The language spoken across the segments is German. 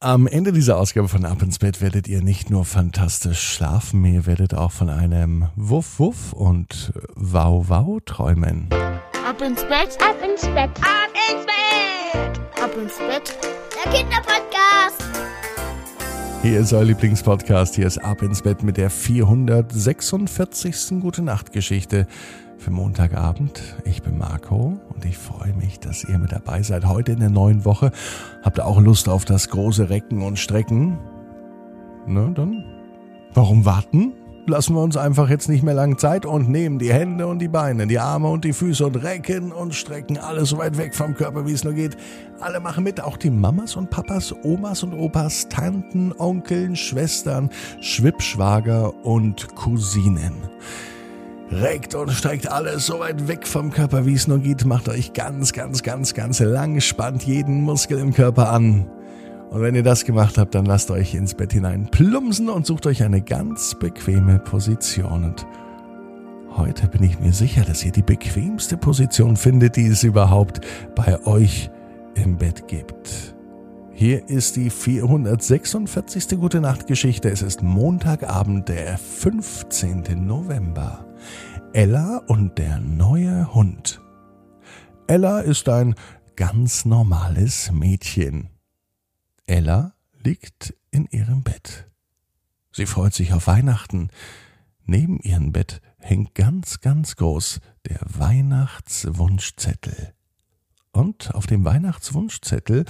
Am Ende dieser Ausgabe von Ab ins Bett werdet ihr nicht nur fantastisch schlafen, ihr werdet auch von einem Wuff Wuff und Wow Wow träumen. Ab ins Bett, ab ins Bett, ab ins Bett, ab ins Bett, der Kinderpodcast. Hier ist euer Lieblingspodcast, hier ist Ab ins Bett mit der 446. Gute Nacht Geschichte für Montagabend. Ich bin Marco und ich freue mich, dass ihr mit dabei seid. Heute in der neuen Woche. Habt ihr auch Lust auf das große Recken und Strecken? Na dann, warum warten? Lassen wir uns einfach jetzt nicht mehr lang Zeit und nehmen die Hände und die Beine, die Arme und die Füße und recken und strecken alles so weit weg vom Körper, wie es nur geht. Alle machen mit, auch die Mamas und Papas, Omas und Opas, Tanten, Onkeln, Schwestern, Schwippschwager und Cousinen. Reckt und streckt alles so weit weg vom Körper, wie es nur geht. Macht euch ganz, ganz, ganz, ganz lang. Spannt jeden Muskel im Körper an. Und wenn ihr das gemacht habt, dann lasst euch ins Bett hinein plumpsen und sucht euch eine ganz bequeme Position. Und heute bin ich mir sicher, dass ihr die bequemste Position findet, die es überhaupt bei euch im Bett gibt. Hier ist die 446. Gute Nacht Geschichte. Es ist Montagabend, der 15. November. Ella und der neue Hund. Ella ist ein ganz normales Mädchen. Ella liegt in ihrem Bett. Sie freut sich auf Weihnachten. Neben ihrem Bett hängt ganz, ganz groß der Weihnachtswunschzettel. Und auf dem Weihnachtswunschzettel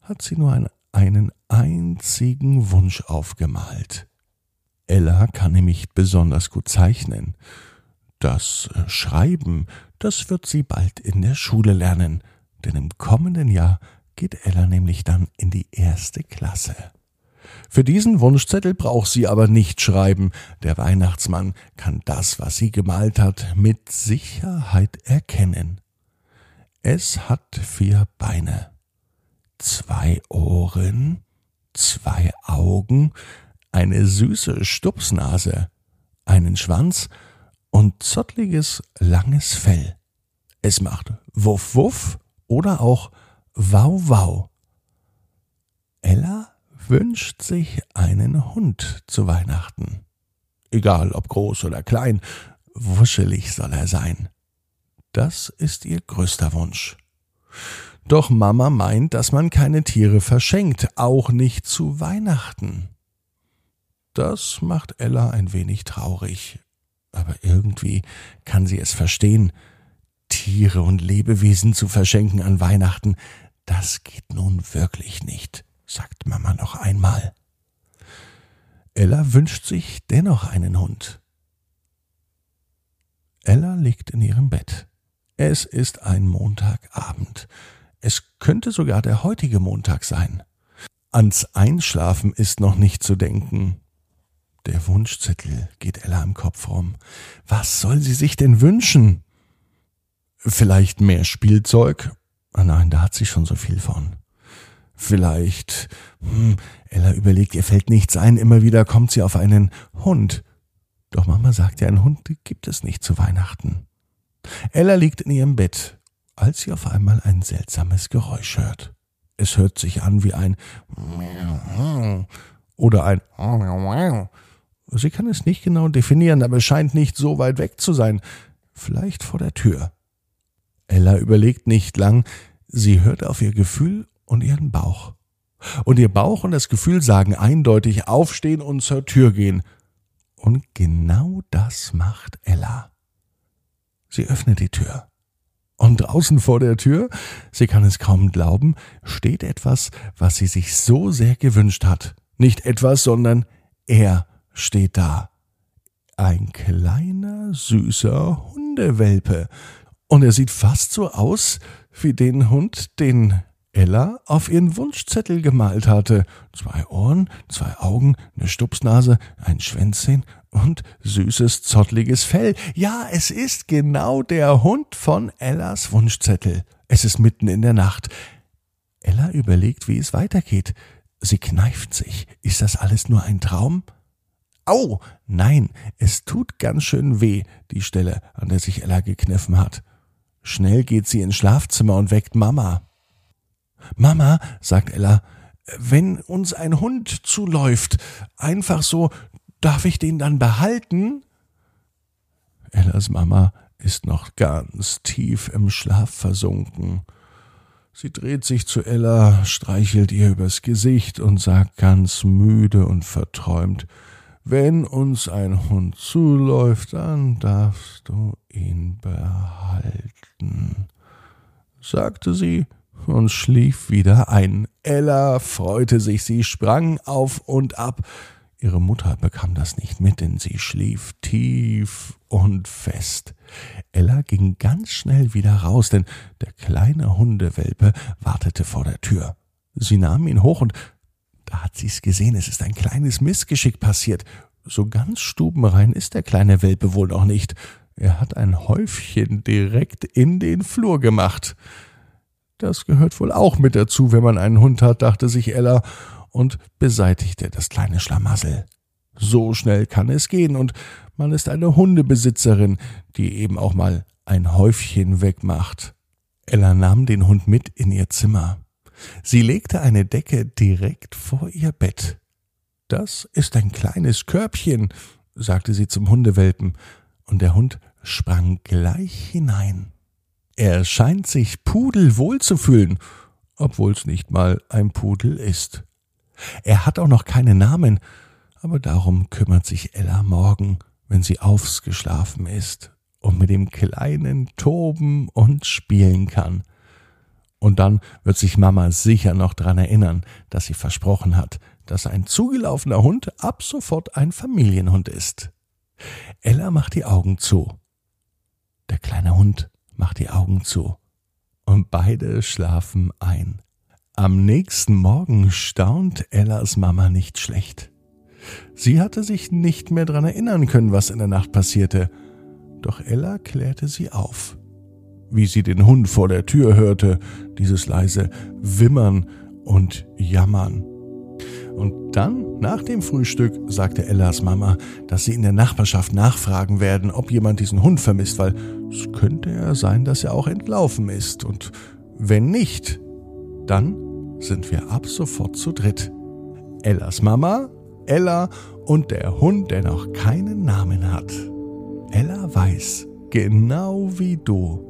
hat sie nur einen einzigen Wunsch aufgemalt. Ella kann nämlich besonders gut zeichnen. Das Schreiben, das wird sie bald in der Schule lernen, denn im kommenden Jahr geht Ella nämlich dann in die erste Klasse. Für diesen Wunschzettel braucht sie aber nicht schreiben. Der Weihnachtsmann kann das, was sie gemalt hat, mit Sicherheit erkennen. Es hat vier Beine, zwei Ohren, zwei Augen, eine süße Stupsnase, einen Schwanz und zottliges, langes Fell. Es macht Wuff Wuff oder auch Wow Wow. Ella wünscht sich einen Hund zu Weihnachten. Egal ob groß oder klein, wuschelig soll er sein. Das ist ihr größter Wunsch. Doch Mama meint, dass man keine Tiere verschenkt, auch nicht zu Weihnachten. Das macht Ella ein wenig traurig aber irgendwie kann sie es verstehen. Tiere und Lebewesen zu verschenken an Weihnachten, das geht nun wirklich nicht, sagt Mama noch einmal. Ella wünscht sich dennoch einen Hund. Ella liegt in ihrem Bett. Es ist ein Montagabend. Es könnte sogar der heutige Montag sein. Ans Einschlafen ist noch nicht zu denken. Der Wunschzettel geht Ella im Kopf rum. Was soll sie sich denn wünschen? Vielleicht mehr Spielzeug? Ah nein, da hat sie schon so viel von. Vielleicht, hm, Ella überlegt, ihr fällt nichts ein, immer wieder kommt sie auf einen Hund. Doch Mama sagt ja, einen Hund gibt es nicht zu Weihnachten. Ella liegt in ihrem Bett, als sie auf einmal ein seltsames Geräusch hört. Es hört sich an wie ein oder ein Sie kann es nicht genau definieren, aber es scheint nicht so weit weg zu sein. Vielleicht vor der Tür. Ella überlegt nicht lang, sie hört auf ihr Gefühl und ihren Bauch. Und ihr Bauch und das Gefühl sagen eindeutig aufstehen und zur Tür gehen. Und genau das macht Ella. Sie öffnet die Tür. Und draußen vor der Tür, sie kann es kaum glauben, steht etwas, was sie sich so sehr gewünscht hat. Nicht etwas, sondern er steht da. Ein kleiner, süßer Hundewelpe. Und er sieht fast so aus wie den Hund, den Ella auf ihren Wunschzettel gemalt hatte. Zwei Ohren, zwei Augen, eine Stupsnase, ein Schwänzchen und süßes, zottliges Fell. Ja, es ist genau der Hund von Ellas Wunschzettel. Es ist mitten in der Nacht. Ella überlegt, wie es weitergeht. Sie kneift sich. Ist das alles nur ein Traum? Au! Nein, es tut ganz schön weh, die Stelle, an der sich Ella gekniffen hat. Schnell geht sie ins Schlafzimmer und weckt Mama. Mama, sagt Ella, wenn uns ein Hund zuläuft, einfach so, darf ich den dann behalten? Ellas Mama ist noch ganz tief im Schlaf versunken. Sie dreht sich zu Ella, streichelt ihr übers Gesicht und sagt ganz müde und verträumt Wenn uns ein Hund zuläuft, dann darfst du ihn behalten, sagte sie und schlief wieder ein. Ella freute sich, sie sprang auf und ab. Ihre Mutter bekam das nicht mit, denn sie schlief tief und fest. Ella ging ganz schnell wieder raus, denn der kleine Hundewelpe wartete vor der Tür. Sie nahm ihn hoch und da hat sie's gesehen, es ist ein kleines Missgeschick passiert. So ganz stubenrein ist der kleine Welpe wohl noch nicht. Er hat ein Häufchen direkt in den Flur gemacht. Das gehört wohl auch mit dazu, wenn man einen Hund hat, dachte sich Ella und beseitigte das kleine Schlamassel. So schnell kann es gehen, und man ist eine Hundebesitzerin, die eben auch mal ein Häufchen wegmacht. Ella nahm den Hund mit in ihr Zimmer. Sie legte eine Decke direkt vor ihr Bett. Das ist ein kleines Körbchen, sagte sie zum Hundewelpen, und der Hund sprang gleich hinein. Er scheint sich pudelwohl zu fühlen, obwohl's nicht mal ein Pudel ist. Er hat auch noch keinen Namen, aber darum kümmert sich Ella morgen, wenn sie aufgeschlafen ist und mit dem Kleinen toben und spielen kann. Und dann wird sich Mama sicher noch dran erinnern, dass sie versprochen hat, dass ein zugelaufener Hund ab sofort ein Familienhund ist. Ella macht die Augen zu. Der kleine Hund macht die Augen zu. Und beide schlafen ein. Am nächsten Morgen staunt Ellas Mama nicht schlecht. Sie hatte sich nicht mehr daran erinnern können, was in der Nacht passierte. Doch Ella klärte sie auf. Wie sie den Hund vor der Tür hörte, dieses leise Wimmern und Jammern. Und dann, nach dem Frühstück, sagte Ellas Mama, dass sie in der Nachbarschaft nachfragen werden, ob jemand diesen Hund vermisst, weil es könnte ja sein, dass er auch entlaufen ist. Und wenn nicht, dann sind wir ab sofort zu dritt. Ellas Mama, Ella und der Hund, der noch keinen Namen hat. Ella weiß, genau wie du,